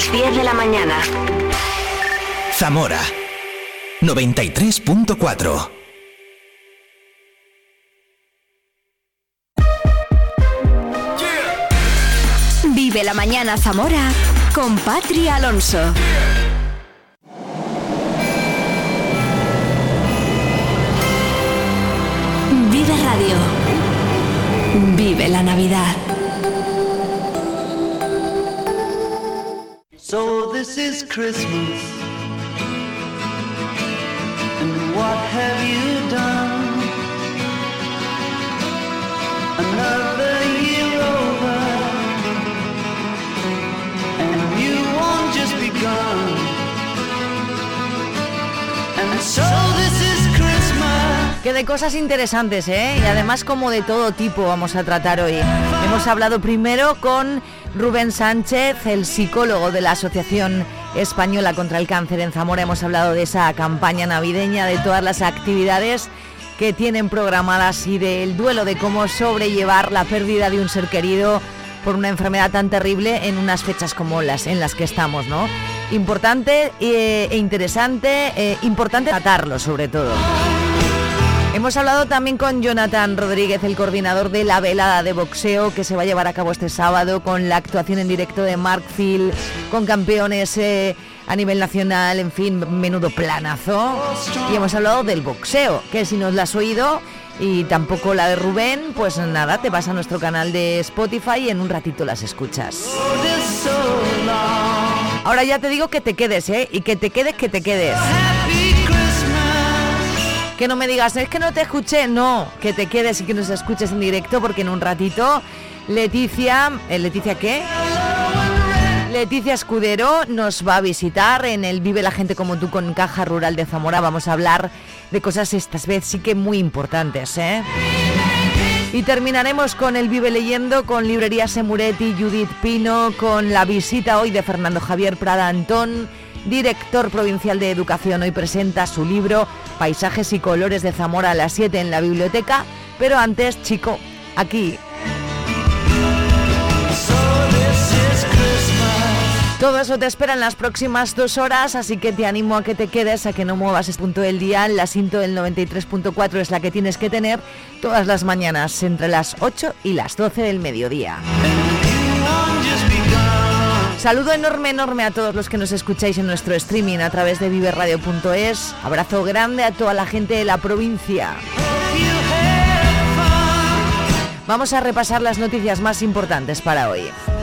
las 10 de la mañana. Zamora 93.4 Vive la mañana Zamora con Patri Alonso. Vive Radio. Vive la Navidad. So this is Christmas. And what have you done? Another De cosas interesantes, ¿eh? Y además como de todo tipo vamos a tratar hoy. Hemos hablado primero con Rubén Sánchez, el psicólogo de la Asociación Española contra el Cáncer en Zamora. Hemos hablado de esa campaña navideña, de todas las actividades que tienen programadas y del duelo, de cómo sobrellevar la pérdida de un ser querido por una enfermedad tan terrible en unas fechas como las en las que estamos, ¿no? Importante eh, e interesante, eh, importante tratarlo sobre todo. Hemos hablado también con Jonathan Rodríguez, el coordinador de la velada de boxeo que se va a llevar a cabo este sábado con la actuación en directo de Mark Phil, con campeones eh, a nivel nacional, en fin, menudo planazo. Y hemos hablado del boxeo, que si no lo has oído y tampoco la de Rubén, pues nada, te vas a nuestro canal de Spotify y en un ratito las escuchas. Ahora ya te digo que te quedes, ¿eh? Y que te quedes, que te quedes. Que no me digas, es que no te escuché, no, que te quedes y que nos escuches en directo porque en un ratito Leticia, ¿eh, ¿Leticia qué? Leticia Escudero nos va a visitar en el Vive la gente como tú con Caja Rural de Zamora. Vamos a hablar de cosas estas veces sí que muy importantes, ¿eh? Y terminaremos con el Vive Leyendo, con Librería Semuretti, Judith Pino, con la visita hoy de Fernando Javier Prada Antón, director provincial de Educación. Hoy presenta su libro Paisajes y Colores de Zamora a las 7 en la biblioteca. Pero antes, chico, aquí. Todo eso te espera en las próximas dos horas, así que te animo a que te quedes, a que no muevas este punto del día. La cinto del 93.4 es la que tienes que tener todas las mañanas, entre las 8 y las 12 del mediodía. Saludo enorme, enorme a todos los que nos escucháis en nuestro streaming a través de viverradio.es. Abrazo grande a toda la gente de la provincia. Vamos a repasar las noticias más importantes para hoy.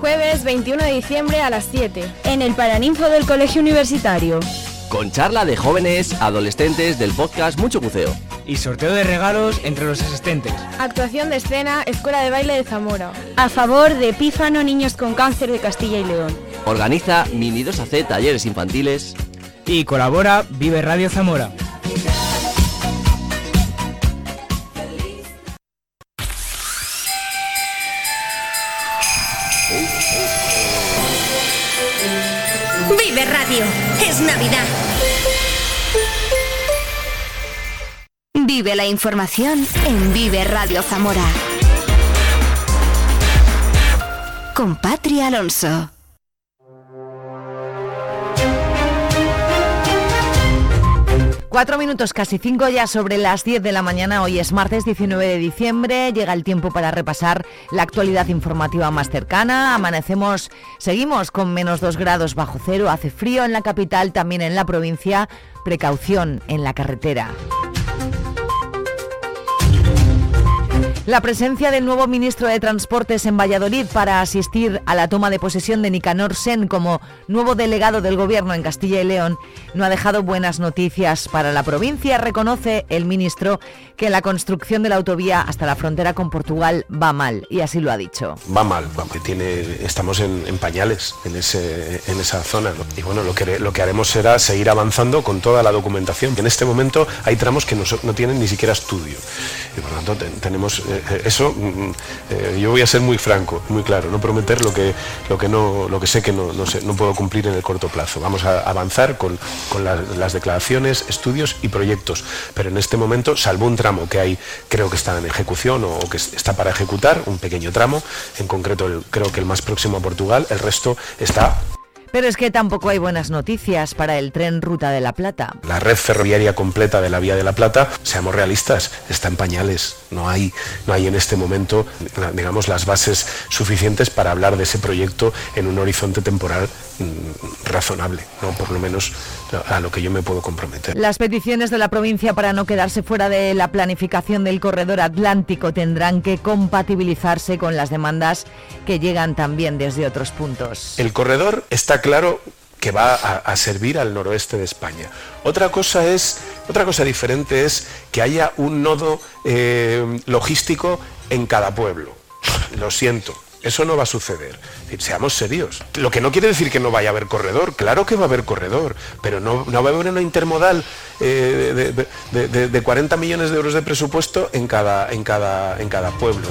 Jueves 21 de diciembre a las 7. En el Paraninfo del Colegio Universitario. Con charla de jóvenes, adolescentes del podcast Mucho Buceo. Y sorteo de regalos entre los asistentes. Actuación de escena, Escuela de Baile de Zamora. A favor de Pífano Niños con Cáncer de Castilla y León. Organiza Mini 2AC Talleres Infantiles. Y colabora Vive Radio Zamora. Es Navidad. Vive la información en Vive Radio Zamora. Con Patria Alonso. Cuatro minutos, casi cinco ya sobre las 10 de la mañana. Hoy es martes 19 de diciembre. Llega el tiempo para repasar la actualidad informativa más cercana. Amanecemos, seguimos con menos dos grados bajo cero. Hace frío en la capital, también en la provincia. Precaución en la carretera. La presencia del nuevo ministro de Transportes en Valladolid para asistir a la toma de posesión de Nicanor Sen como nuevo delegado del gobierno en Castilla y León no ha dejado buenas noticias para la provincia. Reconoce el ministro que la construcción de la autovía hasta la frontera con Portugal va mal y así lo ha dicho. Va mal, tiene, estamos en, pañales en, esa zona y bueno, lo que, lo que haremos será seguir avanzando con toda la documentación. En este momento hay tramos que no, no tienen ni siquiera estudio y por lo tanto tenemos eh, eso, mm, mm, eh, yo voy a ser muy franco, muy claro, no prometer lo que, lo que, no, lo que sé que no, no, sé, no puedo cumplir en el corto plazo. Vamos a avanzar con, con las declaraciones, estudios y proyectos, pero en este momento, salvo un tramo que hay, creo que está en ejecución o, que está para ejecutar, un pequeño tramo, en concreto creo que el más próximo a Portugal, el resto está pero es que tampoco hay buenas noticias para el tren Ruta de la Plata. La red ferroviaria completa de la Vía de la Plata, seamos realistas, está en pañales. No hay, no hay en este momento, digamos, las bases suficientes para hablar de ese proyecto en un horizonte temporal razonable, ¿no? por lo menos a lo que yo me puedo comprometer. Las peticiones de la provincia para no quedarse fuera de la planificación del corredor atlántico tendrán que compatibilizarse con las demandas que llegan también desde otros puntos. El corredor está claro que va a, servir al noroeste de España. Otra cosa es, otra cosa diferente es que haya un nodo eh, logístico en cada pueblo. Lo siento, eso no va a suceder. Seamos serios. Lo que no quiere decir que no vaya a haber corredor. Claro que va a haber corredor, pero no, va a haber una intermodal eh, de, 40 millones de euros de presupuesto en cada, en cada, en cada pueblo.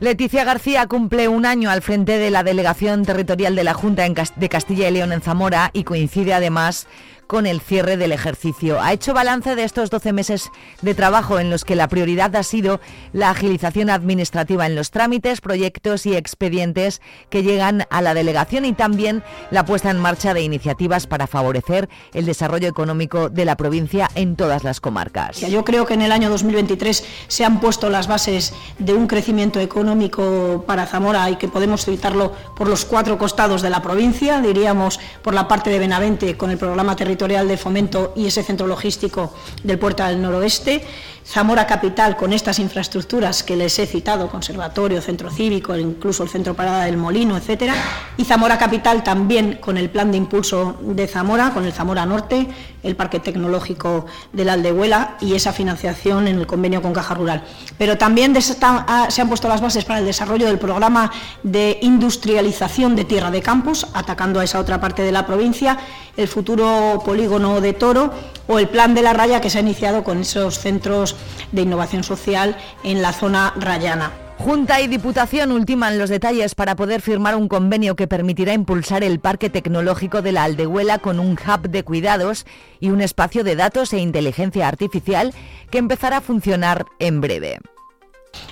Leticia García cumple un año al frente de la delegación territorial de la Junta de Castilla y León en Zamora y coincide además con el cierre del ejercicio. Ha hecho balance de estos 12 meses de trabajo en los que la prioridad ha sido la agilización administrativa en los trámites, proyectos y expedientes que llegan a la delegación y también la puesta en marcha de iniciativas para favorecer el desarrollo económico de la provincia en todas las comarcas. Yo creo que en el año 2023 se han puesto las bases de un crecimiento económico para Zamora y que podemos citarlo por los cuatro costados de la provincia, diríamos por la parte de Benavente con el programa territorial de fomento y ese centro logístico del puerto del noroeste Zamora Capital con estas infraestructuras que les he citado, conservatorio, centro cívico, incluso el centro parada del Molino, etcétera, y Zamora Capital también con el plan de impulso de Zamora, con el Zamora Norte, el parque tecnológico de la Aldehuela y esa financiación en el convenio con Caja Rural. Pero también se han puesto las bases para el desarrollo del programa de industrialización de tierra de campos, atacando a esa otra parte de la provincia, el futuro polígono de Toro o el plan de la raya que se ha iniciado con esos centros de innovación social en la zona rayana. Junta y Diputación ultiman los detalles para poder firmar un convenio que permitirá impulsar el parque tecnológico de la Aldehuela con un hub de cuidados y un espacio de datos e inteligencia artificial que empezará a funcionar en breve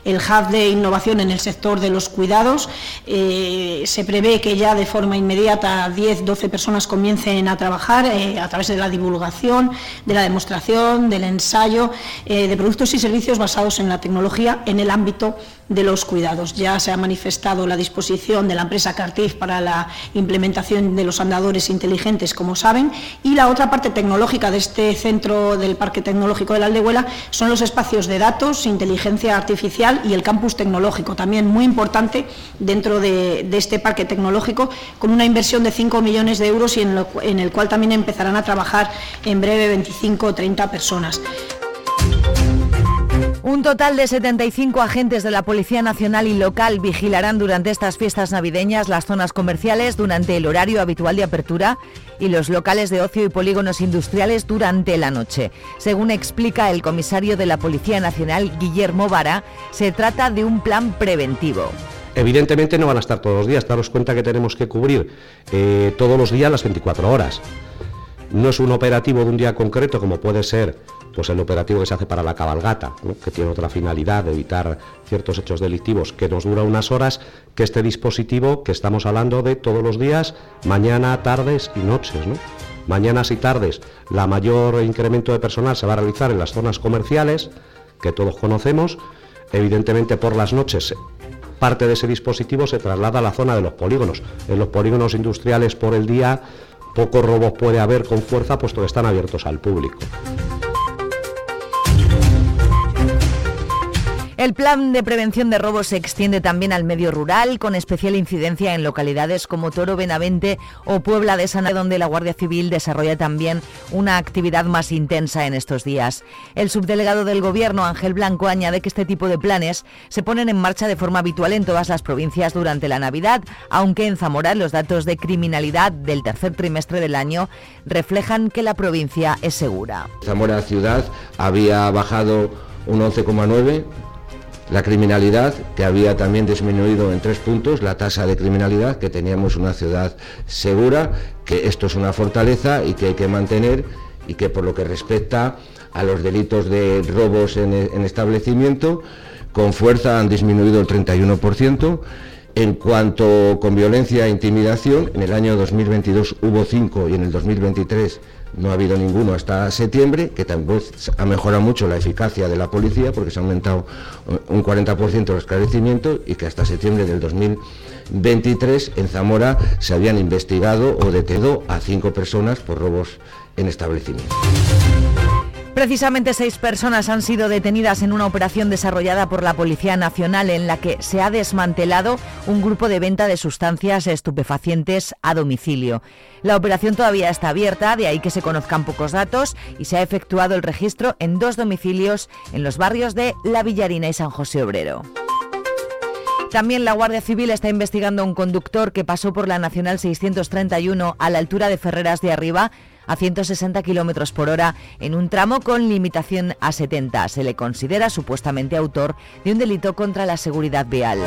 el hub de innovación en el sector de los cuidados. Eh, se prevé que ya de forma inmediata 10, 12 personas comiencen a trabajar eh, a través de la divulgación, de la demostración, del ensayo eh, de productos y servicios basados en la tecnología en el ámbito de los cuidados. Ya se ha manifestado la disposición de la empresa Cartif para la implementación de los andadores inteligentes, como saben, y la otra parte tecnológica de este centro del Parque Tecnológico de la Aldehuela son los espacios de datos, inteligencia artificial y el campus tecnológico, también muy importante dentro de, este parque tecnológico, con una inversión de 5 millones de euros y en, el cual también empezarán a trabajar en breve 25 o 30 personas. Un total de 75 agentes de la Policía Nacional y local vigilarán durante estas fiestas navideñas las zonas comerciales durante el horario habitual de apertura y los locales de ocio y polígonos industriales durante la noche. Según explica el comisario de la Policía Nacional, Guillermo Vara, se trata de un plan preventivo. Evidentemente no van a estar todos los días, daros cuenta que tenemos que cubrir eh, todos los días las 24 horas. No es un operativo de un día concreto como puede ser pues el operativo que se hace para la cabalgata, que tiene otra finalidad de evitar ciertos hechos delictivos, que nos dura unas horas, que este dispositivo que estamos hablando de todos los días, mañana, tardes y noches. ¿no? Mañanas y tardes, la mayor incremento de personal se va a realizar en las zonas comerciales, que todos conocemos. Evidentemente por las noches parte de ese dispositivo se traslada a la zona de los polígonos. En los polígonos industriales por el día pocos robos puede haber con fuerza puesto que están abiertos al público. El plan de prevención de robos se extiende también al medio rural, con especial incidencia en localidades como Toro Benavente o Puebla de Sana, donde la Guardia Civil desarrolla también una actividad más intensa en estos días. El subdelegado del Gobierno, Ángel Blanco, añade que este tipo de planes se ponen en marcha de forma habitual en todas las provincias durante la Navidad, aunque en Zamora los datos de criminalidad del tercer trimestre del año reflejan que la provincia es segura. Zamora ciudad había bajado un 11,9 la criminalidad, que había también disminuido en tres puntos, la tasa de criminalidad, que teníamos una ciudad segura, que esto es una fortaleza y que hay que mantener y que por lo que respecta a los delitos de robos en, en establecimiento, con fuerza han disminuido el 31%. En cuanto con violencia e intimidación, en el año 2022 hubo cinco y en el 2023 no ha habido ninguno hasta septiembre, que también ha mejorado mucho la eficacia de la policía porque se ha aumentado un 40% el esclarecimiento y que hasta septiembre del 2023 en Zamora se habían investigado o detenido a cinco personas por robos en establecimientos. Precisamente seis personas han sido detenidas en una operación desarrollada por la Policía Nacional en la que se ha desmantelado un grupo de venta de sustancias estupefacientes a domicilio. La operación todavía está abierta, de ahí que se conozcan pocos datos y se ha efectuado el registro en dos domicilios en los barrios de La Villarina y San José Obrero. También la Guardia Civil está investigando a un conductor que pasó por la Nacional 631 a la altura de Ferreras de Arriba a 160 kilómetros por hora en un tramo con limitación a 70. Se le considera supuestamente autor de un delito contra la seguridad vial.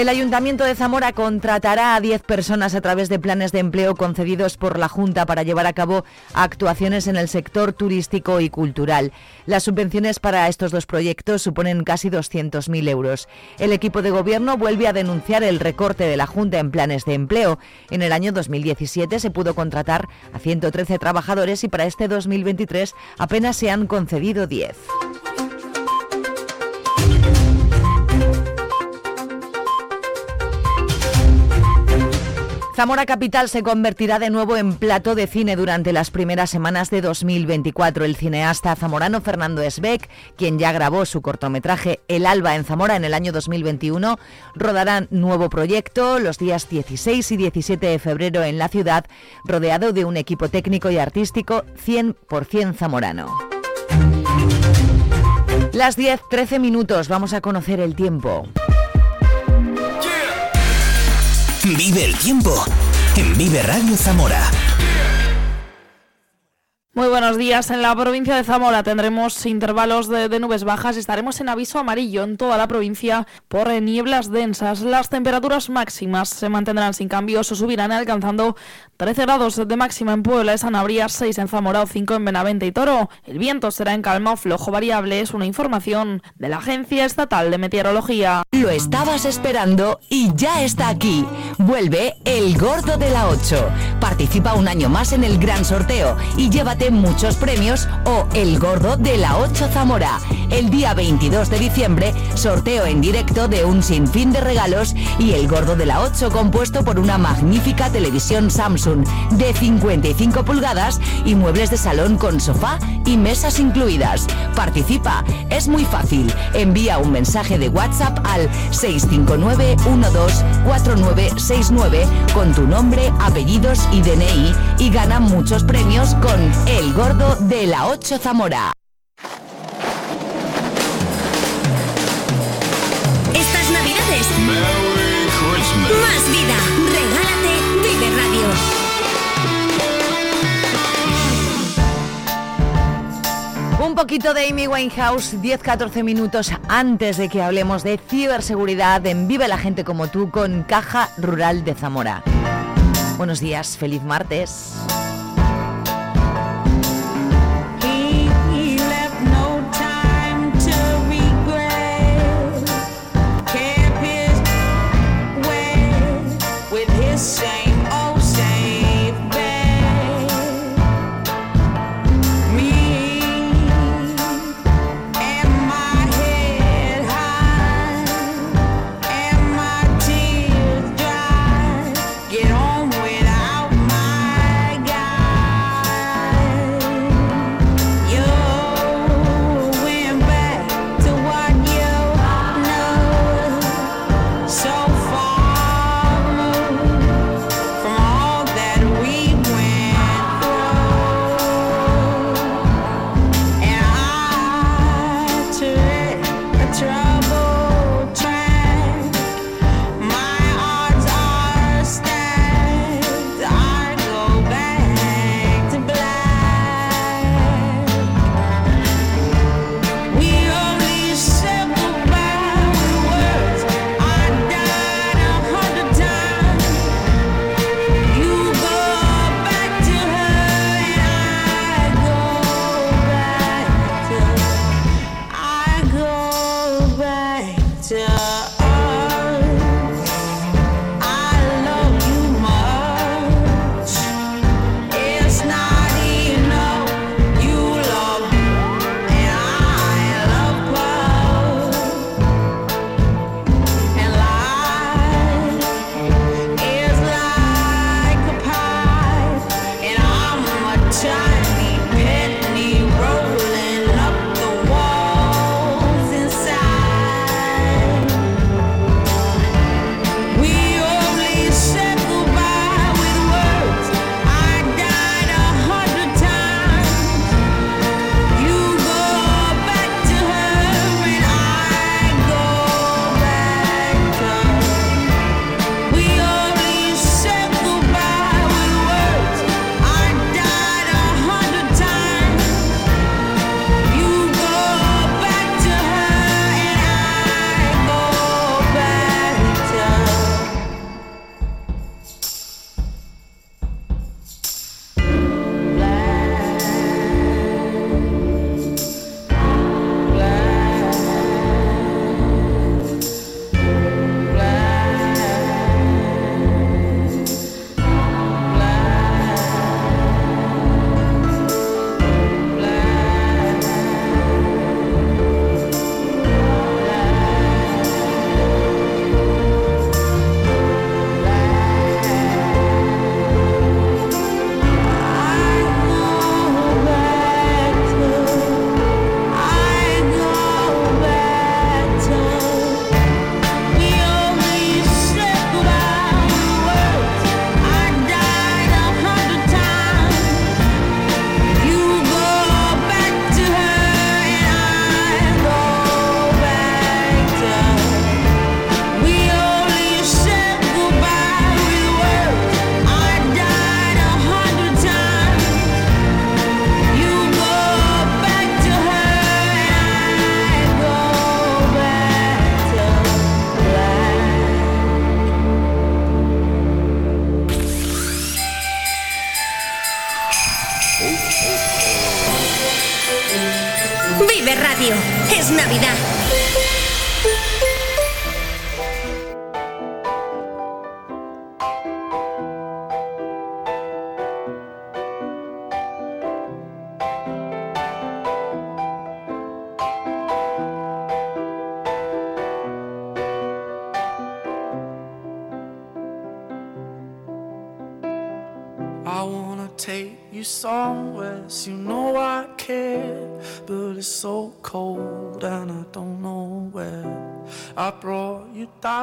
El Ayuntamiento de Zamora contratará a 10 personas a través de planes de empleo concedidos por la Junta para llevar a cabo actuaciones en el sector turístico y cultural. Las subvenciones para estos dos proyectos suponen casi 200.000 euros. El equipo de gobierno vuelve a denunciar el recorte de la Junta en planes de empleo. En el año 2017 se pudo contratar a 113 trabajadores y para este 2023 apenas se han concedido 10. Zamora Capital se convertirá de nuevo en plato de cine durante las primeras semanas de 2024. El cineasta zamorano Fernando Esbeck, quien ya grabó su cortometraje El Alba en Zamora en el año 2021, rodará nuevo proyecto los días 16 y 17 de febrero en la ciudad, rodeado de un equipo técnico y artístico 100% zamorano. Las 10-13 minutos, vamos a conocer el tiempo. Vive el tiempo en Vive Radio Zamora. Muy buenos días. En la provincia de Zamora tendremos intervalos de, de, nubes bajas. Estaremos en aviso amarillo en toda la provincia por nieblas densas. Las temperaturas máximas se mantendrán sin cambios o subirán alcanzando 13 grados de máxima en Puebla, Sanabria, 6 en Zamora o 5 en Benavente y Toro. El viento será en calma o flojo variable. Es una información de la Agencia Estatal de Meteorología. Lo estabas esperando y ya está aquí. Vuelve el Gordo de la 8. Participa un año más en el gran sorteo y llévate muchos premios o El Gordo de la 8 Zamora. El día 22 de diciembre, sorteo en directo de un sinfín de regalos y El Gordo de la 8 compuesto por una magnífica televisión Samsung de 55 pulgadas y muebles de salón con sofá y mesas incluidas. Participa, es muy fácil. Envía un mensaje de WhatsApp al 659-124969 con tu nombre, apellidos y DNI y gana muchos premios con el Gordo de la 8 Zamora. Poquito de Amy Winehouse, 10-14 minutos antes de que hablemos de ciberseguridad en Vive la gente como tú con Caja Rural de Zamora. Buenos días, feliz martes.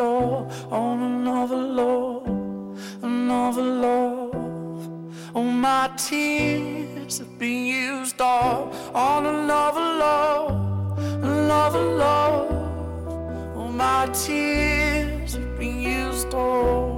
up on another love, another love. All my tears have been used up on another love, another love. All my tears have been used up.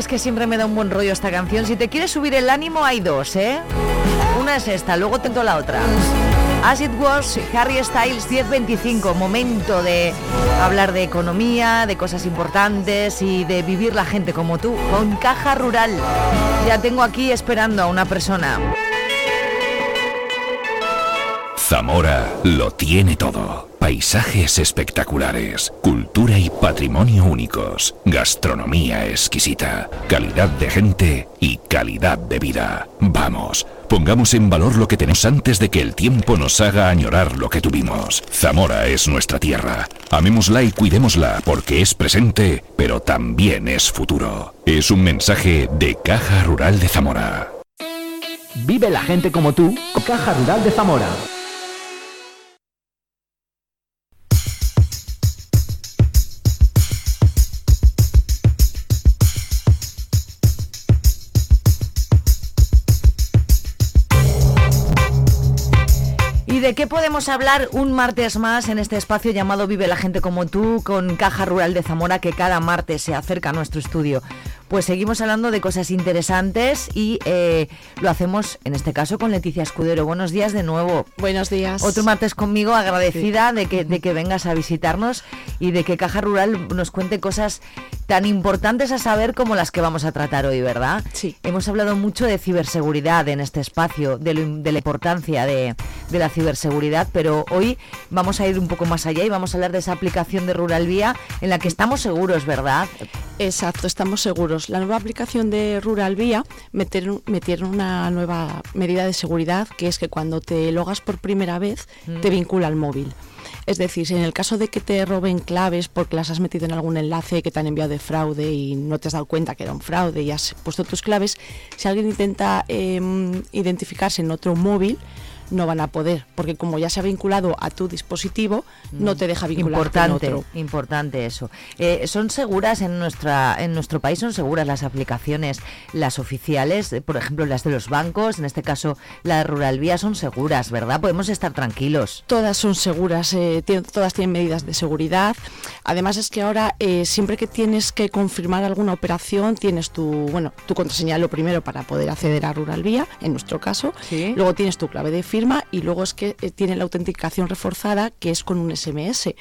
es que siempre me da un buen rollo esta canción. Si te quieres subir el ánimo, hay dos, ¿eh? Una es esta, luego tento la otra. As It Was, Harry Styles 1025. Momento de hablar de economía, de cosas importantes y de vivir la gente como tú, con Caja Rural. Ya tengo aquí esperando a una persona. Zamora lo tiene todo. Paisajes espectaculares, cultura y patrimonio únicos, gastronomía exquisita, calidad de gente y calidad de vida. Vamos, pongamos en valor lo que tenemos antes de que el tiempo nos haga añorar lo que tuvimos. Zamora es nuestra tierra. Amémosla y cuidémosla porque es presente, pero también es futuro. Es un mensaje de Caja Rural de Zamora. Vive la gente como tú, Caja Rural de Zamora. De qué podemos hablar un martes más en este espacio llamado Vive la gente como tú con Caja Rural de Zamora que cada martes se acerca a nuestro estudio? Pues seguimos hablando de cosas interesantes y eh, lo hacemos en este caso con Leticia Escudero. Buenos días de nuevo. Buenos días. Otro martes conmigo, agradecida de, que, de que vengas a visitarnos y de que Caja Rural nos cuente cosas tan importantes a saber como las que vamos a tratar hoy, ¿verdad? Sí. Hemos hablado mucho de ciberseguridad en este espacio, de, lo- de la importancia de, de la ciberseguridad, pero hoy vamos a ir un poco más allá y vamos a hablar de esa aplicación de Rural Vía en la que estamos seguros, ¿verdad? Exacto, estamos seguros. La nueva aplicación de Rural Vía metieron, metieron una nueva medida de seguridad que es que cuando te logas por primera vez Mm. te vincula al móvil. Es decir, si en el caso de que te roben claves porque las has metido en algún enlace que te han enviado de fraude y no te has dado cuenta que era un fraude y has puesto tus claves, si alguien intenta em, identificarse en otro móvil, no van a poder, porque como ya se ha vinculado a tu dispositivo, no te deja vincular Importante, en otro. importante eso. Eh, ¿Son seguras en nuestra en nuestro país? ¿Son seguras las aplicaciones, las oficiales? Eh, Por ejemplo, las de los bancos, en este caso la de Rural Vía, son seguras, ¿verdad? Podemos estar tranquilos. Todas son seguras, eh, todas tienen medidas de seguridad. Además es que ahora eh, siempre que tienes que confirmar alguna operación tienes tu bueno tu contraseña lo primero para poder acceder a Rural Vía, en nuestro caso. Luego tienes tu clave de firma y luego es que eh, tiene la autenticación reforzada que es con un SMS.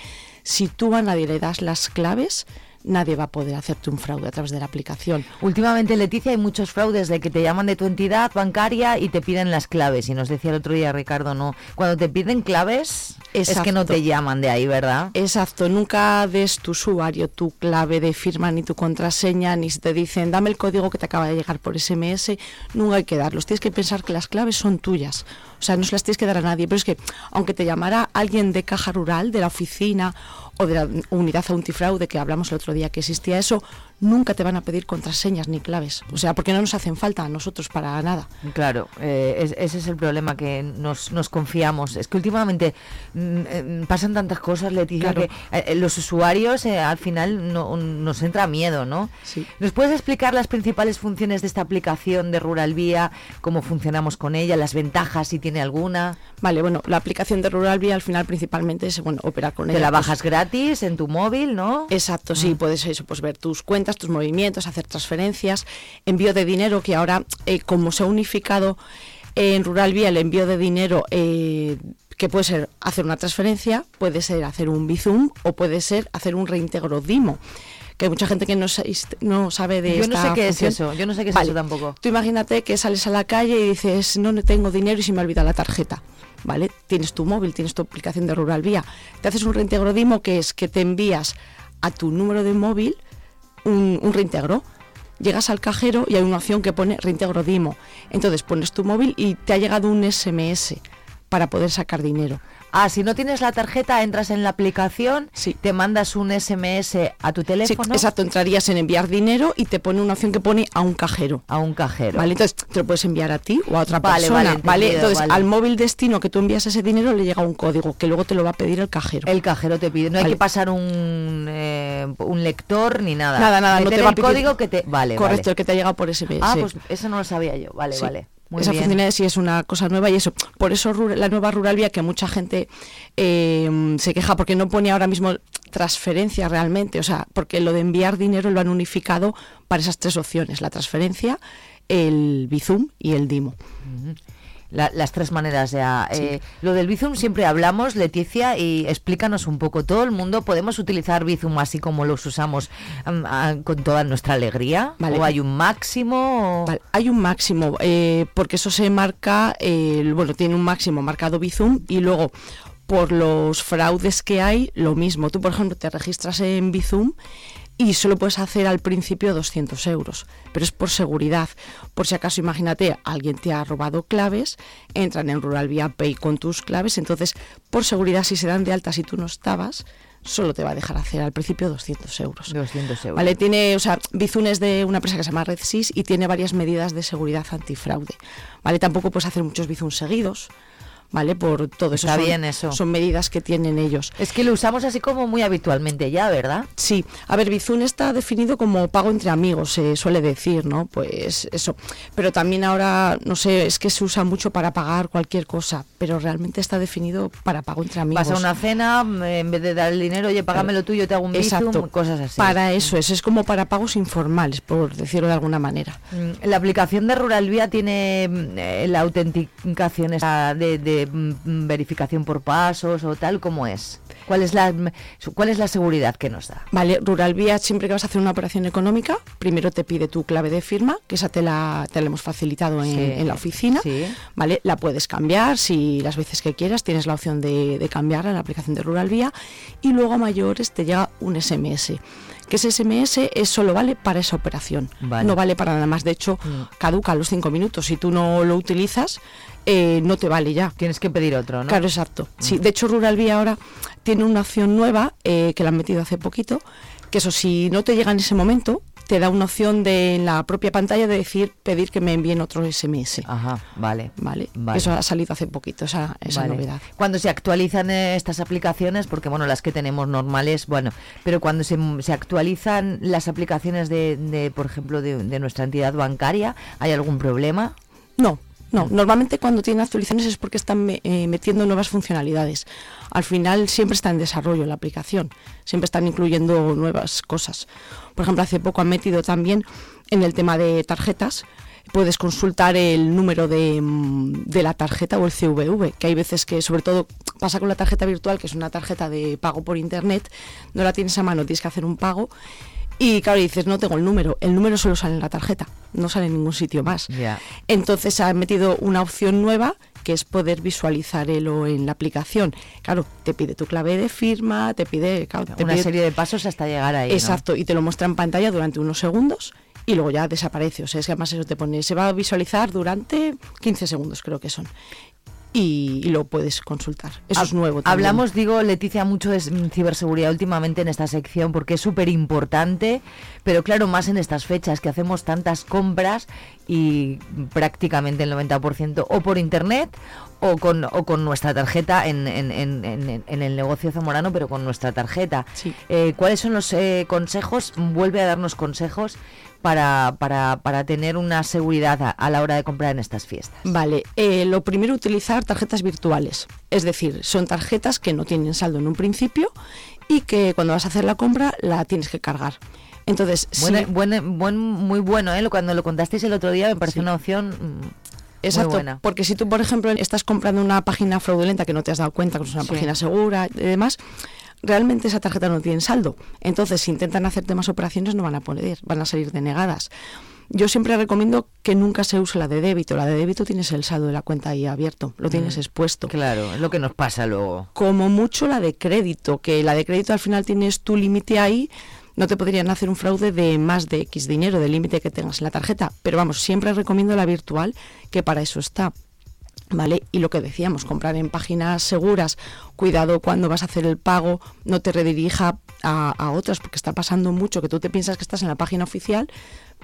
Si tú a nadie le das las claves, nadie va a poder hacerte un fraude a través de la aplicación. Últimamente, Leticia, hay muchos fraudes de que te llaman de tu entidad bancaria y te piden las claves. Y nos decía el otro día Ricardo, no. Cuando te piden claves, es que no te llaman de ahí, ¿verdad? Exacto, nunca des tu usuario, tu clave de firma ni tu contraseña, ni si te dicen dame el código que te acaba de llegar por SMS, nunca hay que darlos. Tienes que pensar que las claves son tuyas. O sea, no se las tienes que dar a nadie. Pero es que, aunque te llamara alguien de caja rural, de la oficina o de la unidad antifraude, que hablamos el otro día que existía eso, nunca te van a pedir contraseñas ni claves. O sea, porque no nos hacen falta a nosotros para nada. Claro, eh, es- ese es el problema que nos, nos confiamos. Es que últimamente mm, eh, pasan tantas cosas, Leticia, Claro. que eh, los usuarios eh, al final no- nos entra miedo, ¿no? ¿Nos puedes explicar las principales funciones de esta aplicación de Rural Vía, cómo funcionamos con ella, las ventajas, si tiene alguna? Vale, bueno, la aplicación de Rural Vía al final principalmente es bueno, operar con Te ella. la pues, bajas gratis en tu móvil, ¿no? Exacto, sí, puedes eso, pues ver tus cuentas, tus movimientos, hacer transferencias, envío de dinero, que ahora, eh, como se ha unificado eh, en Rural Vía el envío de dinero, eh, que puede ser hacer una transferencia, puede ser hacer un Bizum o puede ser hacer un reintegro DIMO. Que hay mucha gente que no, sa- no sabe de Yo no sé qué es eso, yo no sé qué es Vale, eso tampoco. Tú imagínate que sales a la calle y dices, no, no tengo dinero y se me olvida la tarjeta. ¿Vale? Tienes tu móvil, tienes tu aplicación de Rural Vía. Te haces un reintegro DIMO que es que te envías a tu número de móvil un, reintegro. Llegas al cajero y hay una opción que pone reintegro DIMO. Entonces pones tu móvil y te ha llegado un SMS para poder sacar dinero. Ah, si no tienes la tarjeta, entras en la aplicación, te mandas un SMS a tu Sí, teléfono. exacto, entrarías en enviar dinero y te pone una opción que pone a un cajero. A un cajero. Vale, entonces te lo puedes enviar a ti o a otra Vale, persona. vale, Vale, entonces vale. al móvil destino que tú envías ese dinero le llega un código que luego te lo va a pedir el cajero. El cajero te pide, no hay que pasar un, eh, un lector ni nada. Nada, nada, no Meter te va a el pedir- código que te... Vale, Correcto, el que te ha llegado por SMS. Ah, pues eso no lo sabía yo. Vale, Sí. vale. Muy Esa bien. funcionalidad sí es una cosa nueva y eso. Por eso la nueva Rural Vía, que mucha gente eh, se queja porque no pone ahora mismo transferencia realmente, o sea, porque lo de enviar dinero lo han unificado para esas tres opciones, la transferencia, el Bizum y el Dimo. La- las tres maneras ya. Eh, lo del Bizum siempre hablamos, Leticia, y explícanos un poco. ¿Todo el mundo podemos utilizar Bizum así como los usamos am, ah, con toda nuestra alegría? Vale. ¿O hay un máximo? o- Vale, hay un máximo, eh, porque eso se marca, eh, bueno, tiene un máximo marcado Bizum y luego por los fraudes que hay, lo mismo. Tú, por ejemplo, te registras en Bizum y solo puedes hacer al principio 200 euros, pero es por seguridad. Por si acaso, imagínate, alguien te ha robado claves, entran en Rural Vía Pay con tus claves, entonces, por seguridad, si se dan de alta si tú no estabas, solo te va a dejar hacer al principio 200 euros. 200 euros. Vale, tiene, o sea, Bizum es de una empresa que se llama RedSys y tiene varias medidas de seguridad antifraude. Vale, tampoco puedes hacer muchos Bizum seguidos. ¿Vale? Por todo eso. Está son- bien eso. Son medidas que tienen ellos. Es que lo usamos así como muy habitualmente ya, ¿verdad? Sí, a ver, Bizum está definido como pago entre amigos, se suele decir, ¿no? Pues eso. Pero también ahora, no sé, es que se usa mucho para pagar cualquier cosa, pero realmente está definido para pago entre amigos. Vas a una cena, en vez de dar el dinero, oye, págame lo tuyo, te hago un Bizum, cosas así. Para eso es, es como para pagos informales, por decirlo de alguna manera. Mm, La aplicación de Rural Vía tiene mm, eh, la autenticación de, de, mm, verificación por pasos o tal, ¿cómo es? ¿Cuál es la mm, cuál es la seguridad que nos da? Vale, Rural Vía, siempre que vas a hacer una operación económica, primero te pide tu clave de firma, que esa te la, te la hemos facilitado en, Sí. en la oficina. Vale, la puedes cambiar si las veces que quieras, tienes la opción de, de cambiarla en la aplicación de Rural Vía. Y luego a mayores te llega un SMS. Que ese SMS es solo vale para esa operación. Vale. No vale para nada más. De hecho, caduca a los cinco minutos. Si tú no lo utilizas, eh, no te vale ya. Tienes que pedir otro, ¿no? Claro, exacto. Sí, de hecho Rural Vía ahora tiene una opción nueva eh, que la han metido hace poquito, que eso si no te llega en ese momento, te da una opción de en la propia pantalla de decir pedir que me envíen otro SMS. Ajá, vale. Vale. Vale. Eso ha salido hace poquito, esa, esa Vale. novedad. Cuando se actualizan eh, estas aplicaciones, porque bueno, las que tenemos normales, bueno, pero cuando se, se actualizan las aplicaciones de, de, por ejemplo, de, de nuestra entidad bancaria, ¿hay algún problema? No, no. Normalmente cuando tienen actualizaciones es porque están eh, metiendo nuevas funcionalidades. Al final siempre está en desarrollo la aplicación, siempre están incluyendo nuevas cosas. Por ejemplo, hace poco han metido también en el tema de tarjetas, puedes consultar el número de, mm, de la tarjeta o el CVV, que hay veces que sobre todo pasa con la tarjeta virtual, que es una tarjeta de pago por internet, no la tienes a mano, tienes que hacer un pago. Y claro, dices, no tengo el número. El número solo sale en la tarjeta, no sale en ningún sitio más. Entonces han metido una opción nueva que es poder visualizar el o en la aplicación. Claro, te pide tu clave de firma, te pide, claro, te Una pide- serie de pasos hasta llegar ahí. ¿no? Exacto, y te lo muestra en pantalla durante unos segundos y luego ya desaparece. O sea, es que además eso te pone, se va a visualizar durante 15 segundos, creo que son. Y, y lo puedes consultar. Eso es nuevo. también. Hablamos, digo, Leticia, mucho de mm, ciberseguridad últimamente en esta sección porque es súper importante, pero claro, más en estas fechas que hacemos tantas compras y prácticamente el 90% o por internet o con, o con nuestra tarjeta en, en- en- en- en el negocio zamorano, pero con nuestra tarjeta. Eh, ¿Cuáles son los eh, consejos? Vuelve a darnos consejos para, para, para tener una seguridad a, a la hora de comprar en estas fiestas. Vale, eh, lo primero utilizar tarjetas virtuales, es decir, son tarjetas que no tienen saldo en un principio y que cuando vas a hacer la compra la tienes que cargar. Entonces, Buena- buena- buen- muy bueno, ¿eh? Lo- Cuando lo contasteis el otro día me pareció una opción mm, Exacto, muy buena. porque si tú, por ejemplo, estás comprando una página fraudulenta que no te has dado cuenta que es una Sí. página segura y demás, realmente esa tarjeta no tiene saldo. Entonces, si intentan hacerte más operaciones, no van a poder, van a salir denegadas. Yo siempre recomiendo que nunca se use la de débito. La de débito tienes el saldo de la cuenta ahí abierto, lo tienes Mm, expuesto. Claro, es lo que nos pasa luego. Como mucho la de crédito, que la de crédito al final tienes tu límite ahí, no te podrían hacer un fraude de más de X dinero, del límite que tengas en la tarjeta. Pero vamos, siempre recomiendo la virtual, que para eso está. ¿Vale? Y lo que decíamos, comprar en páginas seguras, cuidado cuando vas a hacer el pago, no te redirija a, a otras, porque está pasando mucho que tú te piensas que estás en la página oficial,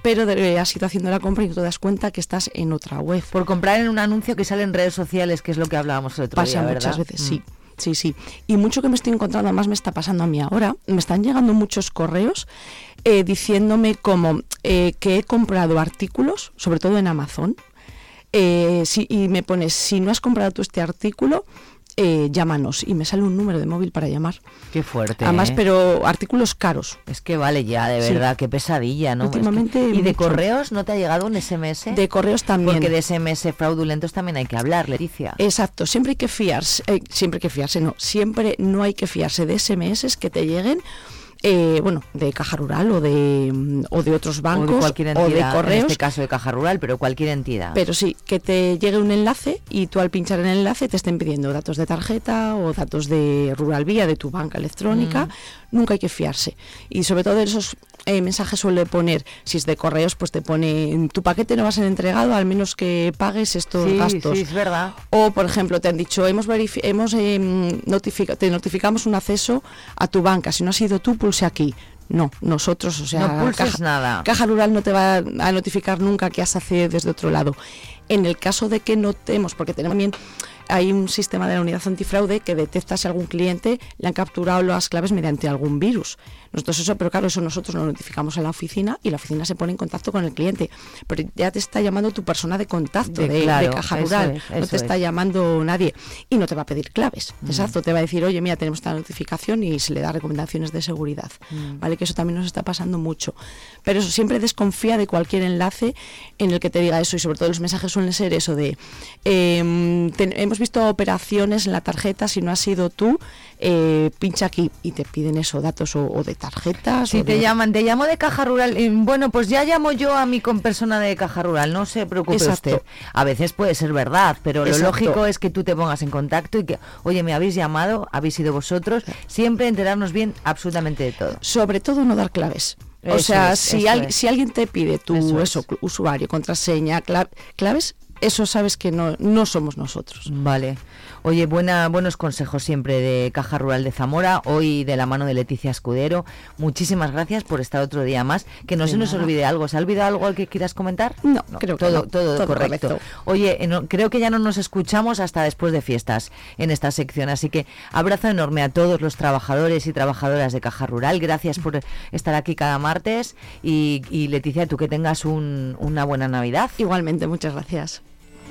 pero de- has ido haciendo la compra y te das cuenta que estás en otra web. Por comprar en un anuncio que sale en redes sociales, que es lo que hablábamos el otro Pasa día, ¿verdad? muchas veces, Mm. sí. Sí, sí. Y mucho que me estoy encontrando, además me está pasando a mí ahora, me están llegando muchos correos eh, diciéndome como eh, que he comprado artículos, sobre todo en Amazon, eh, si- y me pones, si no has comprado tú este artículo, eh, llámanos y me sale un número de móvil para llamar. Qué fuerte. Además, ¿eh? pero artículos caros. Es que vale ya, de Sí. verdad, qué pesadilla, ¿no? Últimamente Es que- ¿Y de correos no te ha llegado un SMS? De correos también. Porque de SMS fraudulentos también hay que hablar, Leticia. Exacto, siempre hay que fiarse, eh, siempre hay que fiarse, no, siempre no hay que fiarse de SMS que te lleguen, eh, bueno, de Caja Rural o de, mm, o de otros o bancos de cualquier entidad, o de en correos. este caso de Caja Rural, pero cualquier entidad. Pero sí, que te llegue un enlace y tú al pinchar en el enlace te estén pidiendo datos de tarjeta o datos de Rural Vía, de tu banca electrónica. Nunca hay que fiarse. Y sobre todo esos eh, mensajes suele poner, si es de correos, pues te pone, tu paquete no va a ser entregado al menos que pagues estos Sí, gastos. sí, es verdad. O, por ejemplo, te han dicho, hemos, hemos em, notifica- te notificamos un acceso a tu banca. Si no has sido tú, pulse aquí. No, nosotros, o sea, No pulses Caja, nada. Caja Rural no te va a notificar nunca que has accedido desde otro lado. En el caso de que notemos, porque tenemos también hay un sistema de la unidad antifraude que detecta si algún cliente le han capturado las claves mediante algún virus. Nosotros eso, pero claro, eso nosotros lo notificamos a la oficina y la oficina se pone en contacto con el cliente. Pero ya te está llamando tu persona de contacto De- de, de claro, Caja Rural. es, no te está es. llamando nadie y no te va a pedir claves. Mm. Exacto, te va a decir, oye, mira, tenemos esta notificación y se le da recomendaciones de seguridad. Mm. ¿Vale? Que eso también nos está pasando mucho. Pero eso, siempre desconfía de cualquier enlace en el que te diga eso y sobre todo los mensajes suelen ser eso de ten- hemos visto operaciones en la tarjeta, si no has sido tú, eh, pincha aquí y te piden eso, datos o, o de tarjetas. Si o te de- llaman, te llamo de Caja Rural. y, Bueno, pues ya llamo yo a mi con persona de Caja Rural, no se preocupe Exacto. usted. A veces puede ser verdad, pero lo lógico es que tú te pongas en contacto y que, oye, me habéis llamado, habéis sido vosotros, siempre enterarnos bien absolutamente de todo. Sobre todo no dar claves. O Eso sea, es, si, al- si alguien te pide tu Eso usuario, contraseña, cla- claves, eso sabes que no, no somos nosotros. Vale. Oye, buena, buenos consejos siempre de Caja Rural de Zamora, hoy de la mano de Leticia Escudero. Muchísimas gracias por estar otro día más. Que no De se nos olvide algo. ¿Se ha olvidado algo al que quieras comentar? No, creo que todo, no. todo, Todo correcto. correcto. Oye, eh, no- creo que ya no nos escuchamos hasta después de fiestas en esta sección. Así que abrazo enorme a todos los trabajadores y trabajadoras de Caja Rural. Gracias por estar aquí cada martes. Y, y Leticia, tú que tengas un- una buena Navidad. Igualmente, muchas gracias.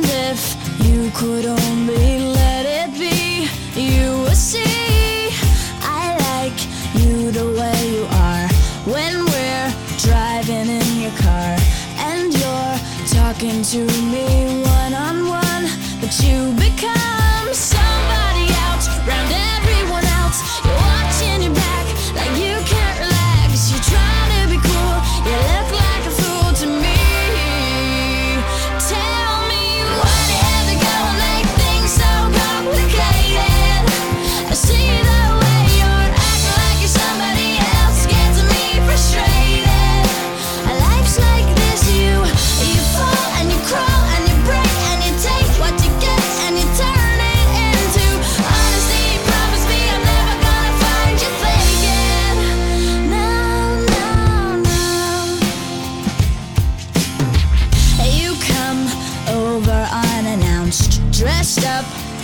And if you could only let it be, you would see. I like you the way you are when we're driving in your car and you're talking to me one on one, but you become somebody else everyone else. You're watching your back like you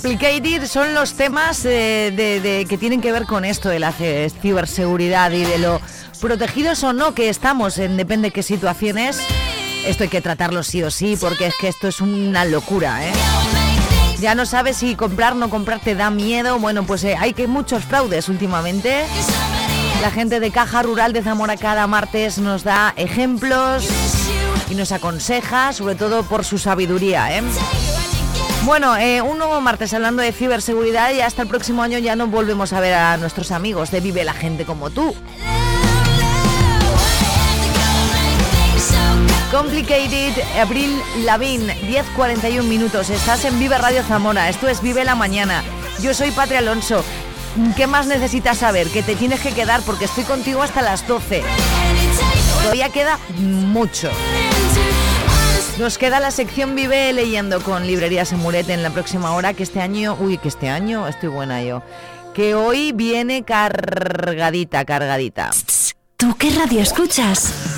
Complicated son los temas eh, de, de- que tienen que ver con esto de la ciberseguridad y de lo protegidos o no que estamos en depende qué situaciones. Esto hay que tratarlo sí o sí porque es que esto es una locura, ¿eh? Ya no sabes si comprar o no comprar te da miedo. Bueno, pues eh, hay que muchos fraudes últimamente. La gente de Caja Rural de Zamora cada martes nos da ejemplos y nos aconseja, sobre todo por su sabiduría, ¿eh? Bueno, eh, un nuevo martes hablando de ciberseguridad y hasta el próximo año ya no volvemos a ver a nuestros amigos de Vive la Gente como tú. Complicated, Abril Lavín, 10.41 minutos. Estás en Vive Radio Zamora. Esto es Vive la Mañana. Yo soy Patria Alonso. ¿Qué más necesitas saber? Que te tienes que quedar porque estoy contigo hasta las 12. Todavía queda mucho. Nos queda la sección Vive leyendo con Librerías Emuret en la próxima hora, que este año, uy, que este año estoy buena yo, que hoy viene cargadita, cargadita. ¿Tú qué radio escuchas?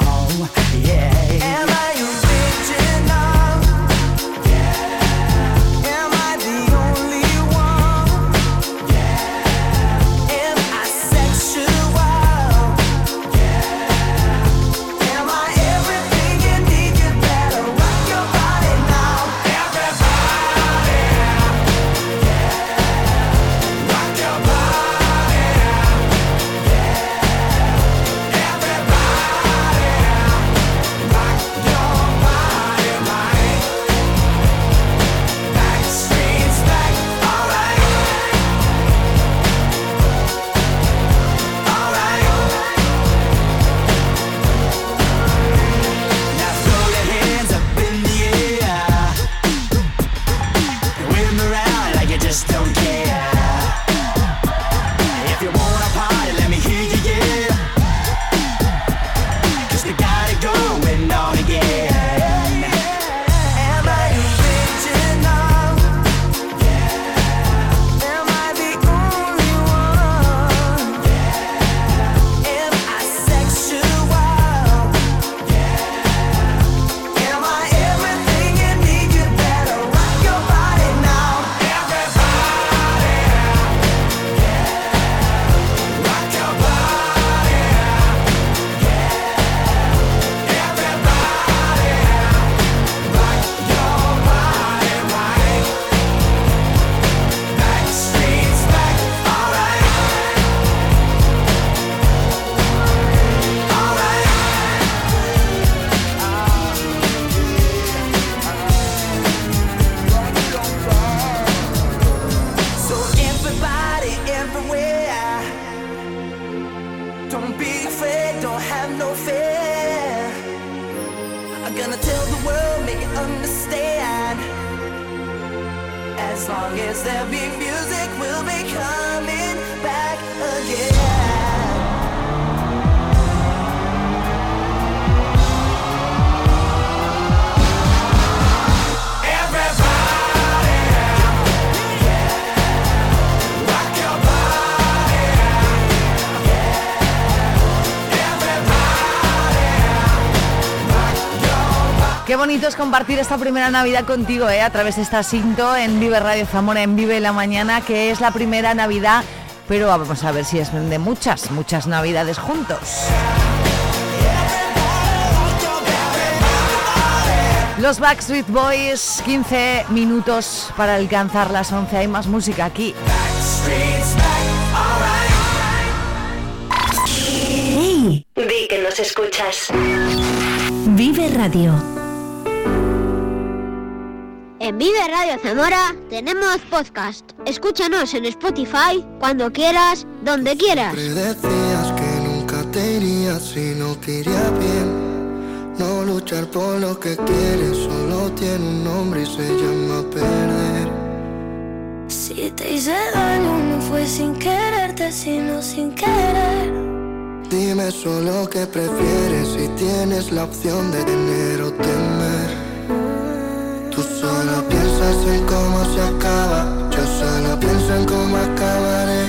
Bonito es compartir esta primera Navidad contigo, ¿eh? a través de esta cinto en Vive Radio Zamora, en Vive la Mañana, que es la primera Navidad, pero vamos a ver si es de muchas, muchas Navidades juntos. Los Backstreet Boys, 15 minutos para alcanzar las 11. Hay más música aquí. ¡Hey! Di que nos escuchas. Vive Radio. En Vive Radio Zamora tenemos podcast. Escúchanos en Spotify cuando quieras, donde quieras. Siempre decías que nunca te irías si no te iría bien. No luchar por lo que quieres solo tiene un nombre y se llama perder. Si te hice daño no fue sin quererte, sino sin querer. Dime solo qué prefieres si tienes la opción de tener o temer. Piensas en cómo se acaba, yo solo pienso en cómo acabaré.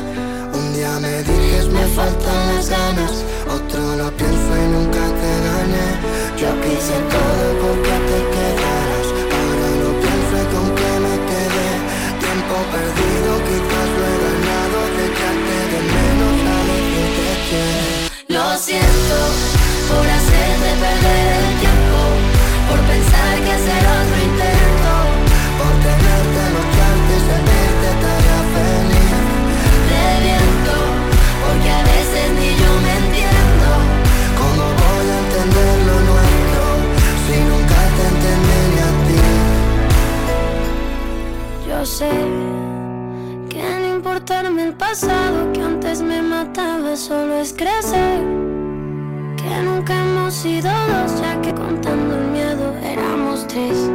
Un día me dijes me faltan las ganas, otro lo pienso y nunca te gané. Yo quise todo porque te quedaras, ahora lo pienso y con que me quedé. Tiempo perdido, quizás lo he ganado, echarte de menos a que. Lo siento por hacerte perder el tiempo, por pensar que hacer otro Que nunca hemos sido dos, ya que contando el miedo éramos tres.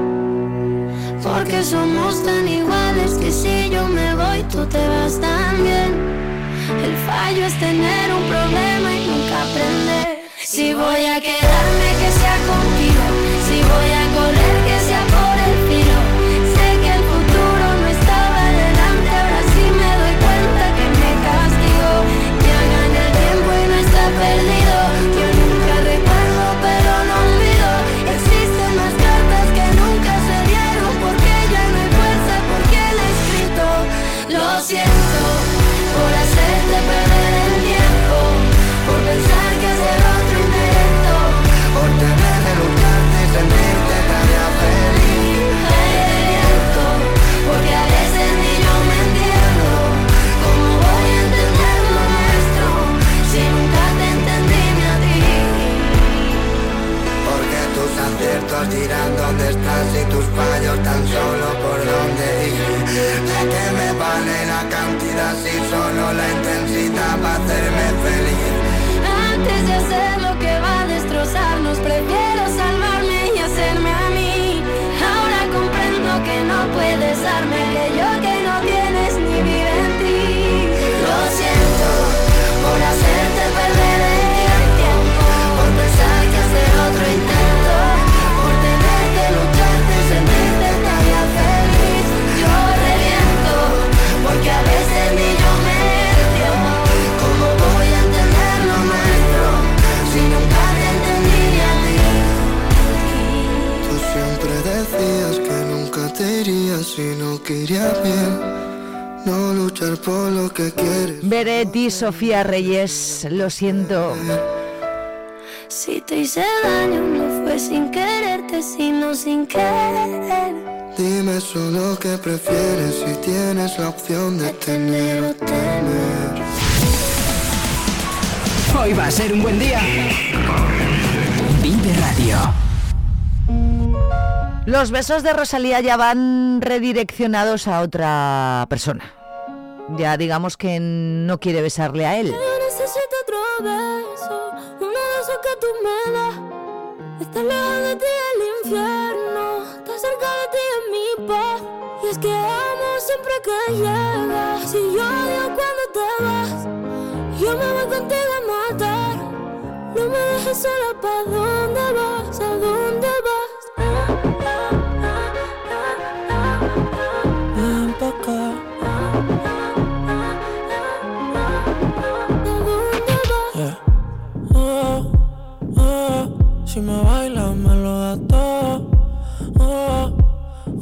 Porque somos tan iguales que si yo me voy tú te vas también. El fallo es tener un problema y nunca aprender. Si voy a quedarme que sea contigo, si voy a correr fallos tan solo por dónde ir. ¿De qué me vale la cantidad si solo la si no quería bien. No luchar por lo que quieres. Beretti, Sofía Reyes, lo siento. Si te hice daño no fue sin quererte, sino sin querer. Dime solo qué prefieres si tienes la opción de tener o temer. Hoy va a ser un buen día. Vive Radio. Los besos de Rosalía ya van redireccionados a otra persona. Ya digamos que no quiere besarle a él. Yo necesito otro beso, uno de esos que tú me das. Está lejos de ti el infierno, está cerca de ti en mi paz. Y es que amo siempre que llegas. Si yo odio cuando te vas, yo me voy contigo a matar. No me dejes sola, ¿pa' dónde vas? ¿A dónde si me bailas me lo das todo. Oh,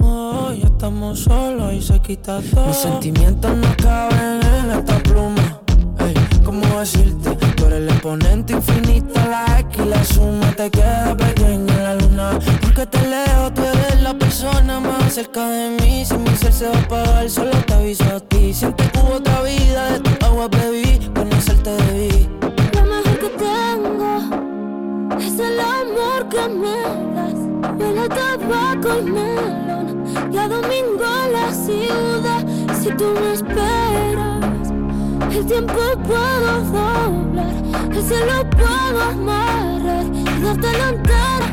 oh, ya estamos solos y se quita todo. Mis sentimientos no caben en esta pluma. Ey, ¿cómo decirte? Tú eres el exponente infinito, la X y la suma te queda pequeña en la luna. Porque te leo, tú eres la persona más cerca de mí. Si mi ser se va a apagar, solo te aviso a ti. Siento que hubo otra vida, de tu agua bebí, conocerte debí. Es el amor que me Huele a tabaco y melón. Y domingo la ciudad. Si tú me esperas, el tiempo puedo doblar, el cielo puedo amarrar y darte la entera.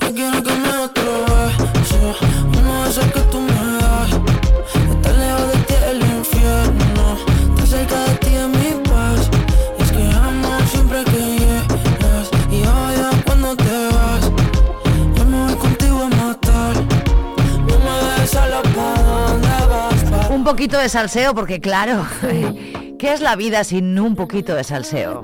Yo quiero que me beso Uno de esos que tú me das poquito de salseo, porque claro, ¿qué es la vida sin un poquito de salseo?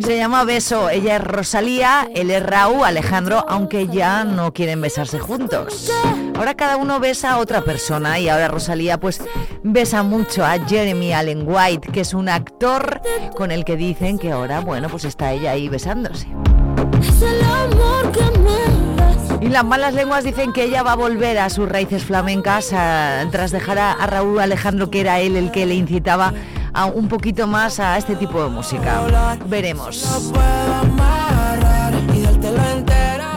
Se llama Beso, ella es Rosalía, él es Raúl, Alejandro, aunque ya no quieren besarse juntos. Ahora cada uno besa a otra persona y ahora Rosalía pues besa mucho a Jeremy Allen White, que es un actor con el que dicen que ahora, bueno, pues está ella ahí besándose. Y las malas lenguas dicen que ella va a volver a sus raíces flamencas tras dejar a, a Raúl Alejandro, que era él el que le incitaba a un poquito más a este tipo de música. Veremos.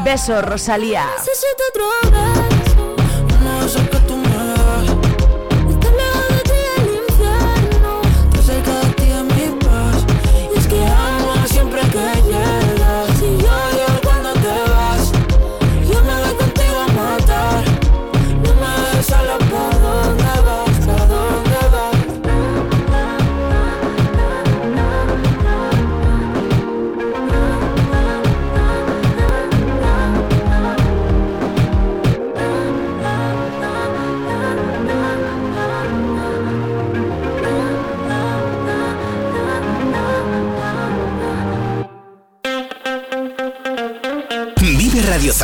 Beso, Rosalía.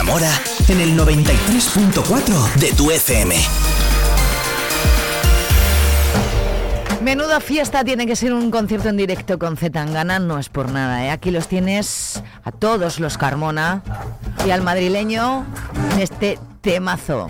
Zamora en el 93.4 de tu FM. Menuda fiesta tiene que ser un concierto en directo con Zetangana, no es por nada, ¿eh? Aquí los tienes a todos los Carmona y al madrileño en este temazo.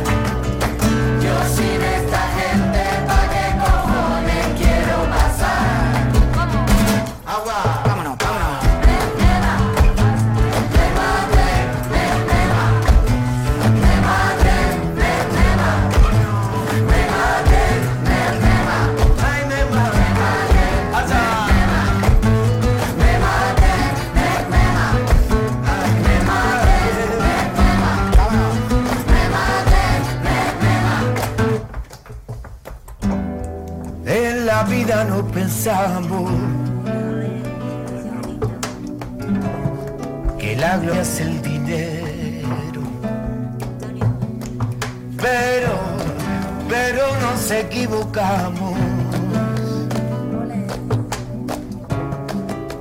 La vida no pensamos que la gloria es el dinero. Pero, pero nos equivocamos.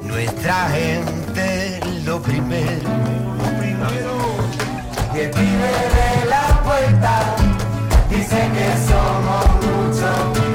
Nuestra gente lo primero. El pibe de la puerta dice que somos muchos.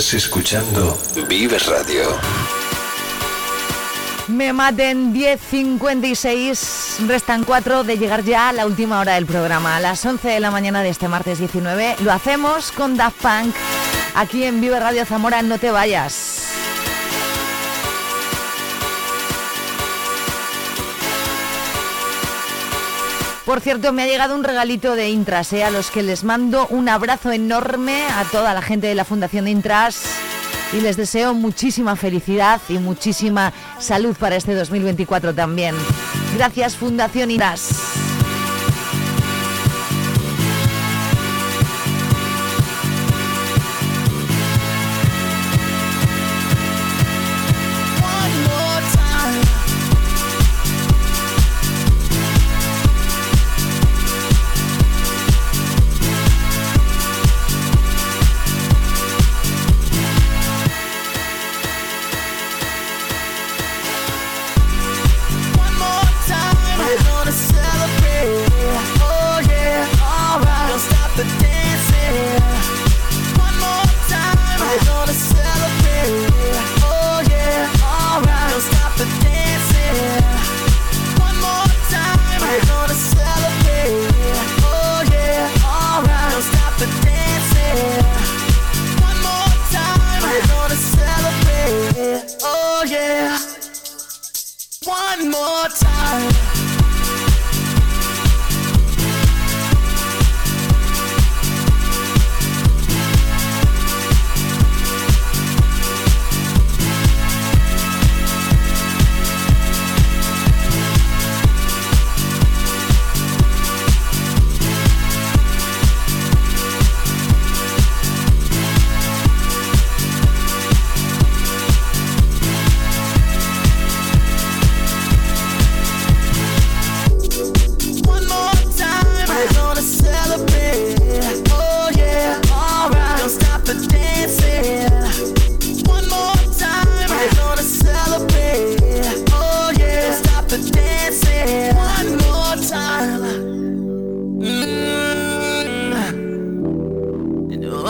Estás escuchando Vive Radio. Me maten 10.56, restan 4 de llegar ya a la última hora del programa, a las 11 de la mañana de este martes 19. Lo hacemos con Daft Punk, aquí en Vive Radio Zamora, no te vayas. Por cierto, me ha llegado un regalito de Intras, ¿eh? a los que les mando un abrazo enorme a toda la gente de la Fundación de Intras y les deseo muchísima felicidad y muchísima salud para este 2024 también. Gracias Fundación Intras.